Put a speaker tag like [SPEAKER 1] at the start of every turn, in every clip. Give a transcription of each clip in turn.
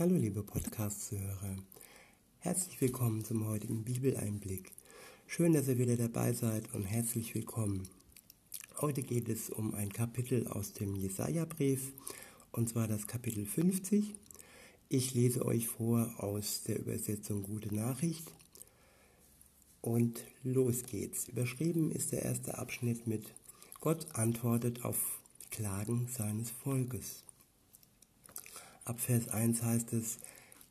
[SPEAKER 1] Hallo liebe Podcast-Zuhörer. Herzlich willkommen zum heutigen Bibeleinblick. Schön, dass ihr wieder dabei seid und herzlich willkommen. Heute geht es um ein Kapitel aus dem Jesaja-Brief und zwar das Kapitel 50. Ich lese euch vor aus der Übersetzung Gute Nachricht. Und los geht's. Überschrieben ist der erste Abschnitt mit Gott antwortet auf Klagen seines Volkes. Ab Vers 1 heißt es,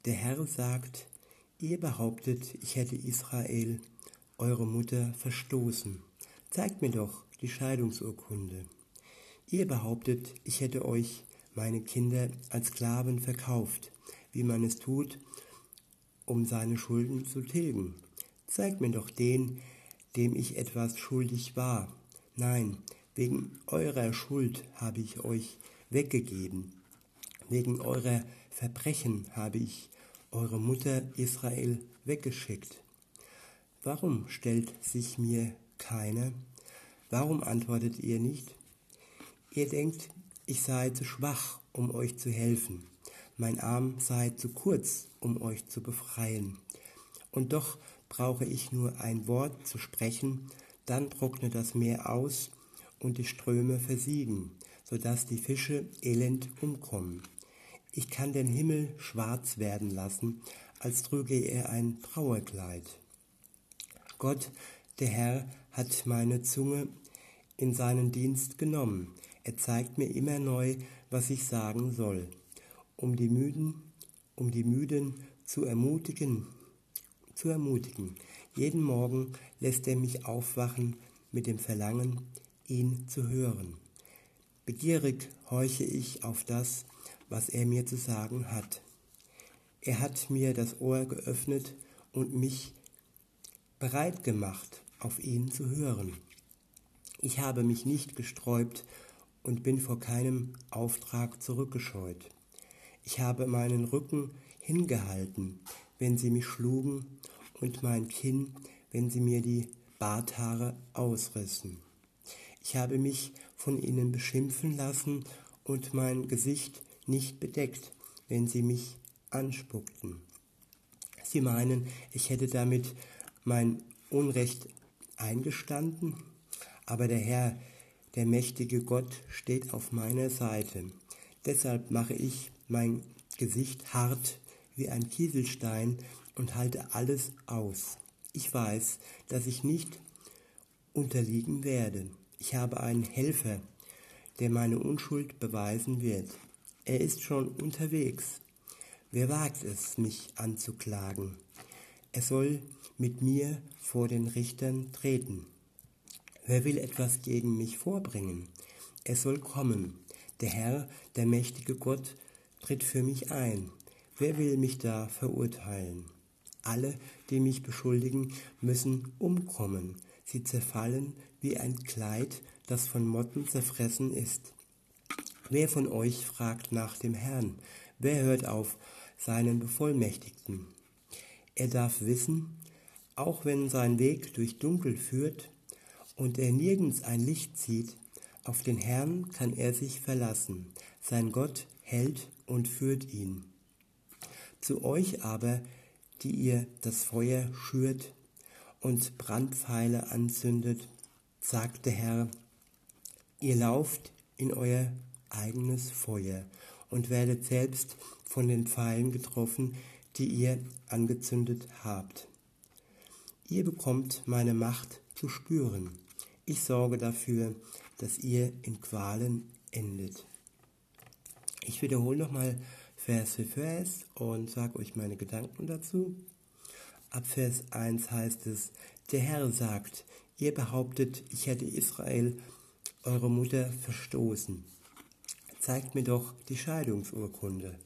[SPEAKER 1] der Herr sagt, ihr behauptet, ich hätte Israel, eure Mutter, verstoßen. Zeigt mir doch die Scheidungsurkunde. Ihr behauptet, ich hätte euch, meine Kinder, als Sklaven verkauft, wie man es tut, um seine Schulden zu tilgen. Zeigt mir doch den, dem ich etwas schuldig war. Nein, wegen eurer Schuld habe ich euch weggegeben. Wegen eurer Verbrechen habe ich eure Mutter Israel weggeschickt. Warum stellt sich mir keiner? Warum antwortet ihr nicht? Ihr denkt, ich sei zu schwach, um euch zu helfen. Mein Arm sei zu kurz, um euch zu befreien. Und doch brauche ich nur ein Wort zu sprechen, dann trocknet das Meer aus und die Ströme versiegen, so dass die Fische elend umkommen. Ich kann den Himmel schwarz werden lassen, als trüge er ein Trauerkleid. Gott, der Herr, hat meine Zunge in seinen Dienst genommen. Er zeigt mir immer neu, was ich sagen soll, um die Müden, um die Müden zu ermutigen, zu ermutigen. Jeden Morgen lässt er mich aufwachen mit dem Verlangen, ihn zu hören. Begierig horche ich auf das, was er mir zu sagen hat. Er hat mir das Ohr geöffnet und mich bereit gemacht, auf ihn zu hören. Ich habe mich nicht gesträubt und bin vor keinem Auftrag zurückgescheut. Ich habe meinen Rücken hingehalten, wenn sie mich schlugen, und mein Kinn, wenn sie mir die Barthaare ausrissen. Ich habe mich von ihnen beschimpfen lassen und mein Gesicht nicht bedeckt, wenn sie mich anspuckten. Sie meinen, ich hätte damit mein Unrecht eingestanden, aber der Herr, der mächtige Gott, steht auf meiner Seite. Deshalb mache ich mein Gesicht hart wie ein Kieselstein und halte alles aus. Ich weiß, dass ich nicht unterliegen werde. Ich habe einen Helfer, der meine Unschuld beweisen wird. Er ist schon unterwegs. Wer wagt es, mich anzuklagen? Er soll mit mir vor den Richtern treten. Wer will etwas gegen mich vorbringen? Er soll kommen. Der Herr, der mächtige Gott, tritt für mich ein. Wer will mich da verurteilen? Alle, die mich beschuldigen, müssen umkommen. Sie zerfallen wie ein Kleid, das von Motten zerfressen ist. Wer von euch fragt nach dem Herrn? Wer hört auf seinen Bevollmächtigten? Er darf wissen, auch wenn sein Weg durch Dunkel führt und er nirgends ein Licht sieht, auf den Herrn kann er sich verlassen. Sein Gott hält und führt ihn. Zu euch aber, die ihr das Feuer schürt und Brandpfeile anzündet, sagt der Herr, ihr lauft in euer eigenes Feuer und werdet selbst von den Pfeilen getroffen, die ihr angezündet habt. Ihr bekommt meine Macht zu spüren. Ich sorge dafür, dass ihr in Qualen endet. Ich wiederhole nochmal Vers für Vers und sage euch meine Gedanken dazu. Ab Vers 1 heißt es, der Herr sagt, ihr behauptet, ich hätte Israel, eure Mutter, verstoßen zeigt mir doch die Scheidungsurkunde.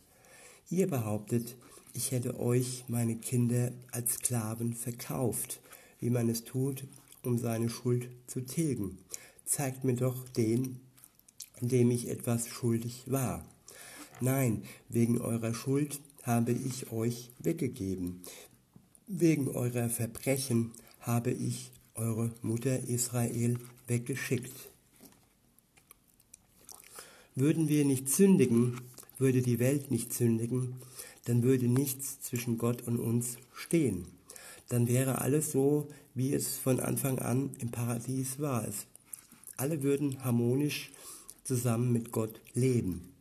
[SPEAKER 1] Ihr behauptet, ich hätte euch, meine Kinder, als Sklaven verkauft, wie man es tut, um seine Schuld zu tilgen. Zeigt mir doch den, dem ich etwas schuldig war. Nein, wegen eurer Schuld habe ich euch weggegeben. Wegen eurer Verbrechen habe ich eure Mutter Israel weggeschickt. Würden wir nicht sündigen, würde die Welt nicht sündigen, dann würde nichts zwischen Gott und uns stehen. Dann wäre alles so, wie es von Anfang an im Paradies war. Es, alle würden harmonisch zusammen mit Gott leben.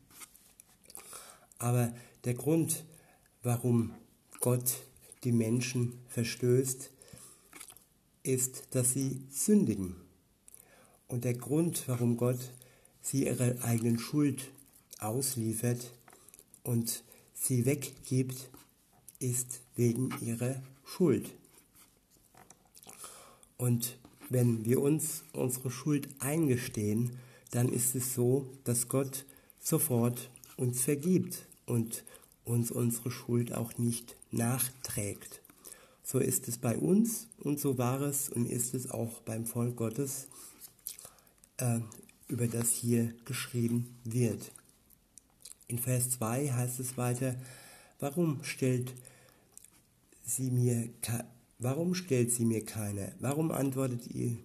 [SPEAKER 1] Aber der Grund, warum Gott die Menschen verstößt, ist, dass sie sündigen. Und der Grund, warum Gott sie ihrer eigenen Schuld ausliefert und sie weggibt, ist wegen ihrer Schuld. Und wenn wir uns unsere Schuld eingestehen, dann ist es so, dass Gott sofort uns vergibt und uns unsere Schuld auch nicht nachträgt. So ist es bei uns und so war es und ist es auch beim Volk Gottes, äh, über das hier geschrieben wird. In Vers 2 heißt es weiter, warum stellt sie mir, warum stellt sie mir keine? Warum antwortet ihr,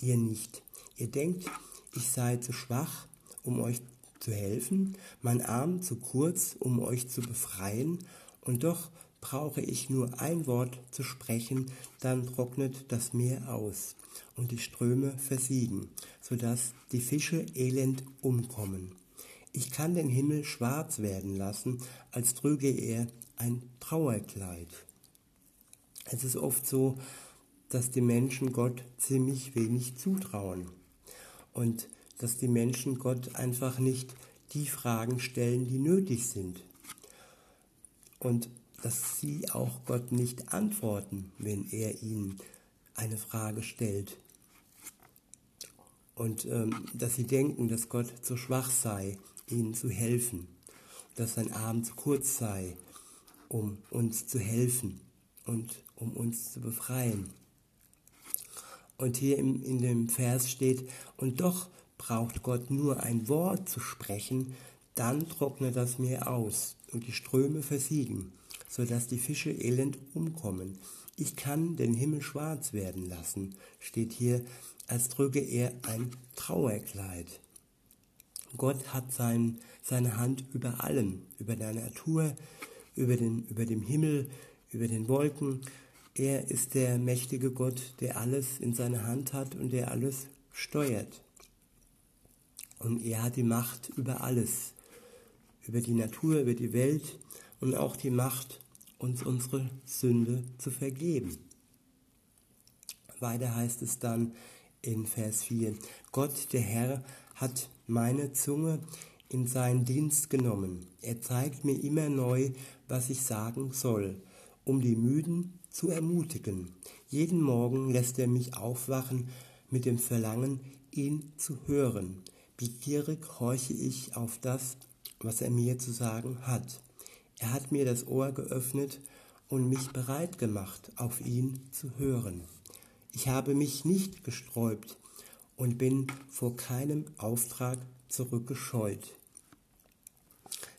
[SPEAKER 1] ihr nicht? Ihr denkt, ich sei zu schwach, um euch zu helfen, mein Arm zu kurz, um euch zu befreien, und doch brauche ich nur ein Wort zu sprechen, dann trocknet das Meer aus und die Ströme versiegen, so dass die Fische elend umkommen. Ich kann den Himmel schwarz werden lassen, als trüge er ein Trauerkleid. Es ist oft so, dass die Menschen Gott ziemlich wenig zutrauen und dass die Menschen Gott einfach nicht die Fragen stellen, die nötig sind. Und dass sie auch Gott nicht antworten, wenn er ihnen eine Frage stellt. Und ähm, dass sie denken, dass Gott zu schwach sei, ihnen zu helfen, dass sein Arm zu kurz sei, um uns zu helfen und um uns zu befreien. Und hier im, in dem Vers steht, und doch braucht Gott nur ein Wort zu sprechen, dann trocknet das Meer aus und die Ströme versiegen, so dass die Fische elend umkommen. Ich kann den Himmel schwarz werden lassen, steht hier, als trüge er ein Trauerkleid. Gott hat sein, seine Hand über allem, über der Natur, über, den, über dem Himmel, über den Wolken. Er ist der mächtige Gott, der alles in seiner Hand hat und der alles steuert. Und er hat die Macht über alles, über die Natur, über die Welt und auch die Macht, uns unsere Sünde zu vergeben. Weiter heißt es dann in Vers 4, Gott, der Herr, hat meine Zunge in seinen Dienst genommen. Er zeigt mir immer neu, was ich sagen soll, um die Müden zu ermutigen. Jeden Morgen lässt er mich aufwachen mit dem Verlangen, ihn zu hören. Begierig horche ich auf das, was er mir zu sagen hat. Er hat mir das Ohr geöffnet und mich bereit gemacht, auf ihn zu hören. Ich habe mich nicht gesträubt und bin vor keinem Auftrag zurückgescheut.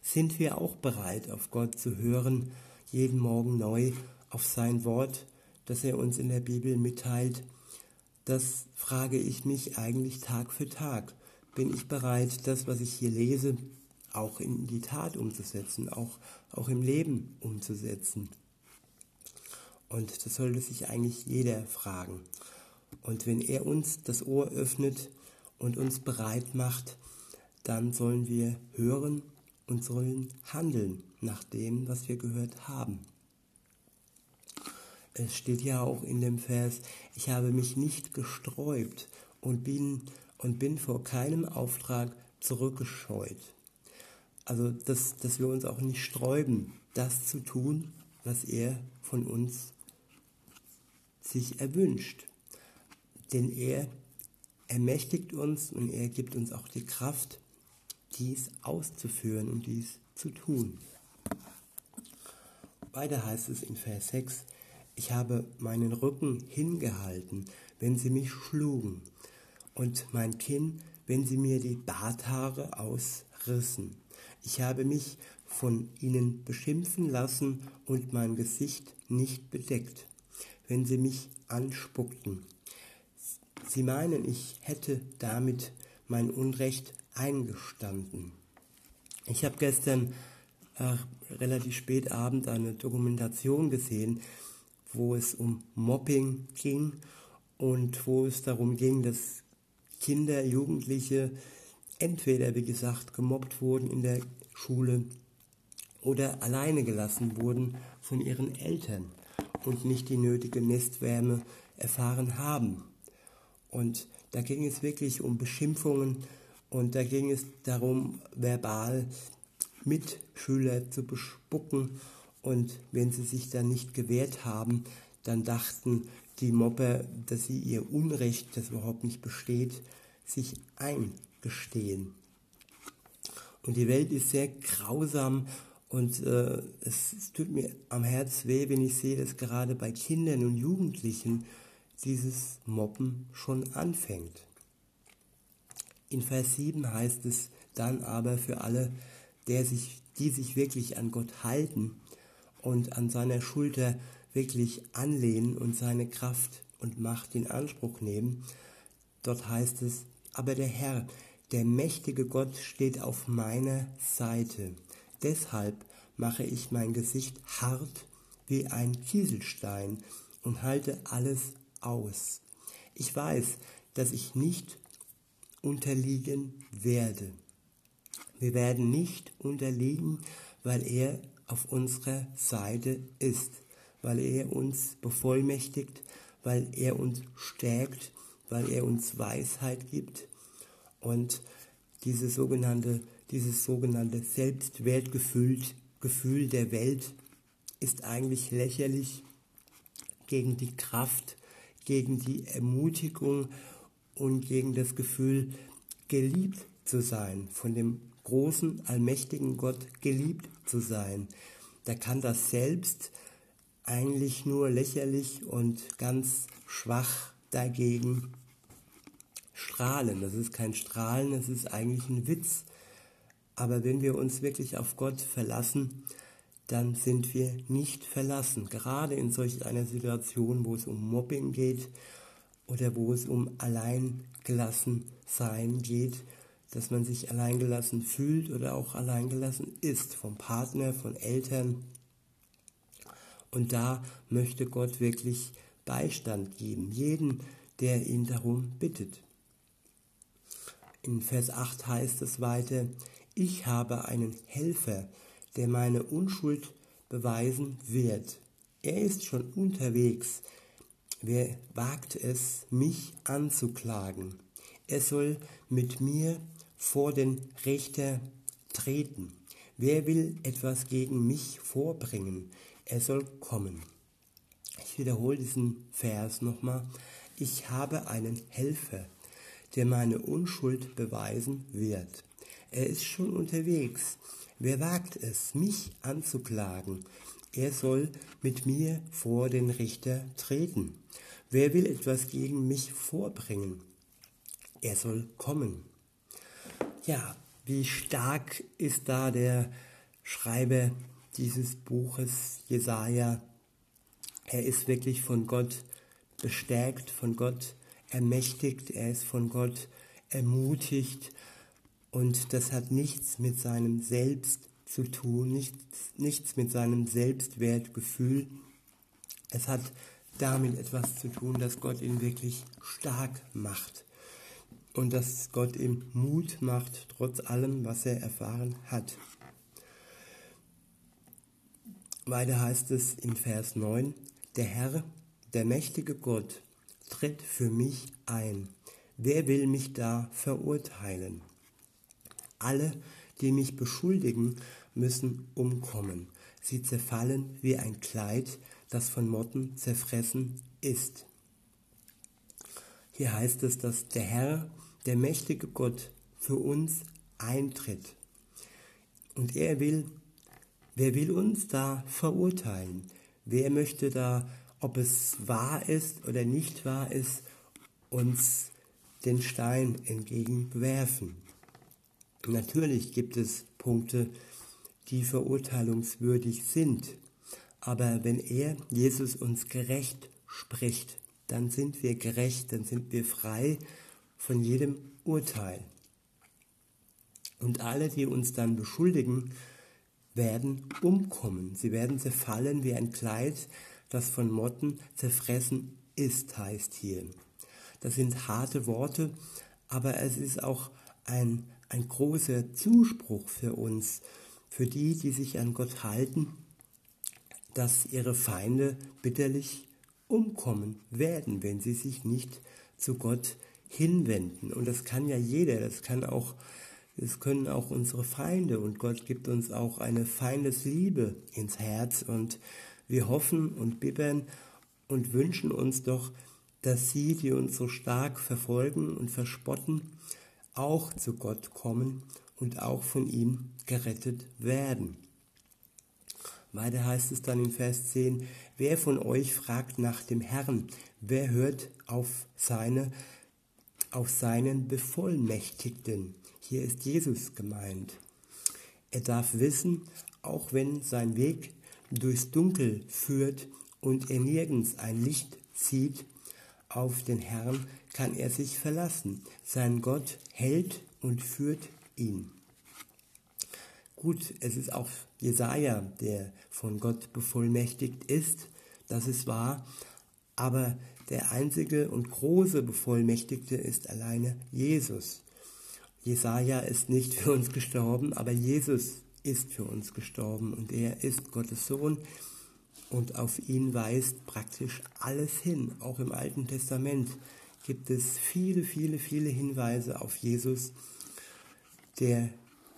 [SPEAKER 1] Sind wir auch bereit, auf Gott zu hören, jeden Morgen neu auf sein Wort, das er uns in der Bibel mitteilt? Das frage ich mich eigentlich Tag für Tag. Bin ich bereit, das, was ich hier lese, auch in die Tat umzusetzen, auch, auch im Leben umzusetzen? Und das sollte sich eigentlich jeder fragen. Und wenn er uns das Ohr öffnet und uns bereit macht, dann sollen wir hören und sollen handeln nach dem, was wir gehört haben. Es steht ja auch in dem Vers, ich habe mich nicht gesträubt und bin, und bin vor keinem Auftrag zurückgescheut. Also, dass, dass wir uns auch nicht sträuben, das zu tun, was er von uns sich erwünscht. Denn er ermächtigt uns und er gibt uns auch die Kraft, dies auszuführen und dies zu tun. Weiter heißt es in Vers 6, ich habe meinen Rücken hingehalten, wenn sie mich schlugen, und mein Kinn, wenn sie mir die Barthaare ausrissen. Ich habe mich von ihnen beschimpfen lassen und mein Gesicht nicht bedeckt wenn sie mich anspuckten. Sie meinen, ich hätte damit mein Unrecht eingestanden. Ich habe gestern äh, relativ spät abend eine Dokumentation gesehen, wo es um Mobbing ging und wo es darum ging, dass Kinder, Jugendliche entweder, wie gesagt, gemobbt wurden in der Schule oder alleine gelassen wurden von ihren Eltern und nicht die nötige Nestwärme erfahren haben. Und da ging es wirklich um Beschimpfungen und da ging es darum, verbal Mitschüler zu bespucken. Und wenn sie sich dann nicht gewehrt haben, dann dachten die Mobber, dass sie ihr Unrecht, das überhaupt nicht besteht, sich eingestehen. Und die Welt ist sehr grausam und äh, es, tut mir am Herz weh, wenn ich sehe, dass gerade bei Kindern und Jugendlichen dieses Mobben schon anfängt. In Vers 7 heißt es dann aber für alle, der sich, die sich wirklich an Gott halten und an seiner Schulter wirklich anlehnen und seine Kraft und Macht in Anspruch nehmen. Dort heißt es, aber der Herr, der mächtige Gott steht auf meiner Seite. Deshalb mache ich mein Gesicht hart wie ein Kieselstein und halte alles aus. Ich weiß, dass ich nicht unterliegen werde. Wir werden nicht unterliegen, weil er auf unserer Seite ist, weil er uns bevollmächtigt, weil er uns stärkt, weil er uns Weisheit gibt und diese sogenannte, dieses sogenannte Selbstwertgefühl Gefühl der Welt ist eigentlich lächerlich gegen die Kraft, gegen die Ermutigung und gegen das Gefühl, geliebt zu sein, von dem großen, allmächtigen Gott geliebt zu sein. Da kann das selbst eigentlich nur lächerlich und ganz schwach dagegen strahlen. Das ist kein Strahlen, das ist eigentlich ein Witz. Aber wenn wir uns wirklich auf Gott verlassen, dann sind wir nicht verlassen. Gerade in solch einer Situation, wo es um Mobbing geht oder wo es um alleingelassen sein geht, dass man sich alleingelassen fühlt oder auch alleingelassen ist vom Partner, von Eltern. Und da möchte Gott wirklich Beistand geben, jeden, der ihn darum bittet. In Vers 8 heißt es weiter, ich habe einen Helfer, der meine Unschuld beweisen wird. Er ist schon unterwegs. Wer wagt es, mich anzuklagen? Er soll mit mir vor den Richter treten. Wer will etwas gegen mich vorbringen? Er soll kommen. Ich wiederhole diesen Vers nochmal. Ich habe einen Helfer, der meine Unschuld beweisen wird. Er ist schon unterwegs. Wer wagt es, mich anzuklagen? Er soll mit mir vor den Richter treten. Wer will etwas gegen mich vorbringen? Er soll kommen. Ja, wie stark ist da der Schreiber dieses Buches, Jesaja? Er ist wirklich von Gott bestärkt, von Gott ermächtigt, er ist von Gott ermutigt und das hat nichts mit seinem Selbst zu tun, nichts, nichts mit seinem Selbstwertgefühl. Es hat damit etwas zu tun, dass Gott ihn wirklich stark macht und dass Gott ihm Mut macht, trotz allem, was er erfahren hat. Weiter heißt es in Vers 9, der Herr, der mächtige Gott, tritt für mich ein. Wer will mich da verurteilen? Alle, die mich beschuldigen, müssen umkommen. Sie zerfallen wie ein Kleid, das von Motten zerfressen ist. Hier heißt es, dass der Herr, der mächtige Gott, für uns eintritt. Und er will, wer will uns da verurteilen? Wer möchte da, ob es wahr ist oder nicht wahr ist, uns den Stein entgegenwerfen? Natürlich gibt es Punkte, die verurteilungswürdig sind. Aber wenn er, Jesus, uns gerecht spricht, dann sind wir gerecht, dann sind wir frei von jedem Urteil. Und alle, die uns dann beschuldigen, werden umkommen. Sie werden zerfallen wie ein Kleid, das von Motten zerfressen ist, heißt hier. Das sind harte Worte, aber es ist auch ein, ein großer Zuspruch für uns, für die, die sich an Gott halten, dass ihre Feinde bitterlich umkommen werden, wenn sie sich nicht zu Gott hinwenden. Und das kann ja jeder, das kann auch, das können auch unsere Feinde. Und Gott gibt uns auch eine Feindesliebe ins Herz. Und wir hoffen und bibbern und wünschen uns doch, dass sie, die uns so stark verfolgen und verspotten, auch zu Gott kommen und auch von ihm gerettet werden. Weiter heißt es dann in Vers 10, wer von euch fragt nach dem Herrn, wer hört auf seine, auf seinen Bevollmächtigten? Hier ist Jesus gemeint. Er darf wissen, auch wenn sein Weg durchs Dunkel führt und er nirgends ein Licht sieht, auf den Herrn kann er sich verlassen. Sein Gott hält und führt ihn. Gut, es ist auch Jesaja, der von Gott bevollmächtigt ist, das ist wahr, aber der einzige und große Bevollmächtigte ist alleine Jesus. Jesaja ist nicht für uns gestorben, aber Jesus ist für uns gestorben und er ist Gottes Sohn und auf ihn weist praktisch alles hin. Auch im Alten Testament gibt es viele, viele, viele Hinweise auf Jesus, der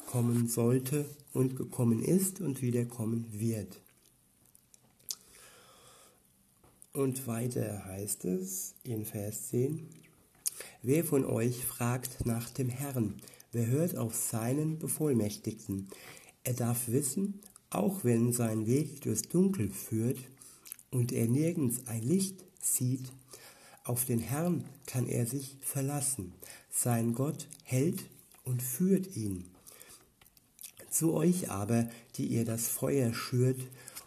[SPEAKER 1] kommen sollte und gekommen ist und wieder kommen wird. Und weiter heißt es in Vers 10, Wer von euch fragt nach dem Herrn, wer hört auf seinen Bevollmächtigten? Er darf wissen, auch wenn sein Weg durchs Dunkel führt und er nirgends ein Licht sieht, auf den Herrn kann er sich verlassen. Sein Gott hält und führt ihn. Zu euch aber, die ihr das Feuer schürt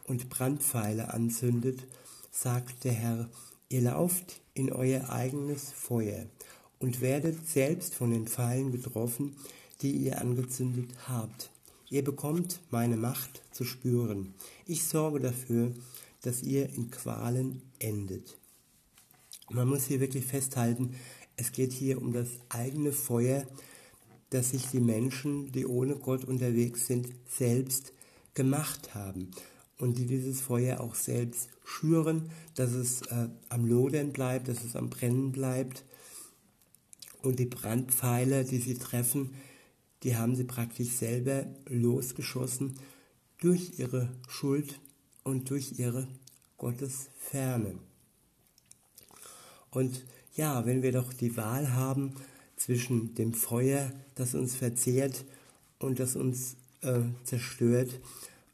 [SPEAKER 1] und Brandpfeile anzündet, sagt der Herr, ihr lauft in euer eigenes Feuer und werdet selbst von den Pfeilen getroffen, die ihr angezündet habt. Ihr bekommt meine Macht zu spüren. Ich sorge dafür, dass ihr in Qualen endet. Man muss hier wirklich festhalten, es geht hier um das eigene Feuer, das sich die Menschen, die ohne Gott unterwegs sind, selbst gemacht haben und die dieses Feuer auch selbst schüren, dass es äh, am Lodern bleibt, dass es am Brennen bleibt. Und die Brandpfeile, die sie treffen, die haben sie praktisch selber losgeschossen durch ihre Schuld und durch ihre Gottesferne. Und ja, wenn wir doch die Wahl haben zwischen dem Feuer, das uns verzehrt und das uns äh, zerstört,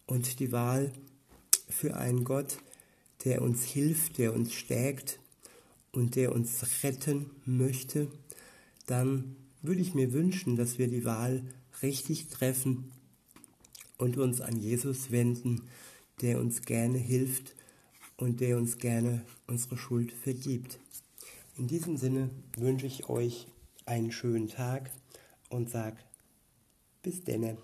[SPEAKER 1] und die Wahl für einen Gott, der uns hilft, der uns stärkt und der uns retten möchte, dann würde ich mir wünschen, dass wir die Wahl richtig treffen und uns an Jesus wenden, der uns gerne hilft und der uns gerne unsere Schuld vergibt. In diesem Sinne wünsche ich euch einen schönen Tag und sag bis denne.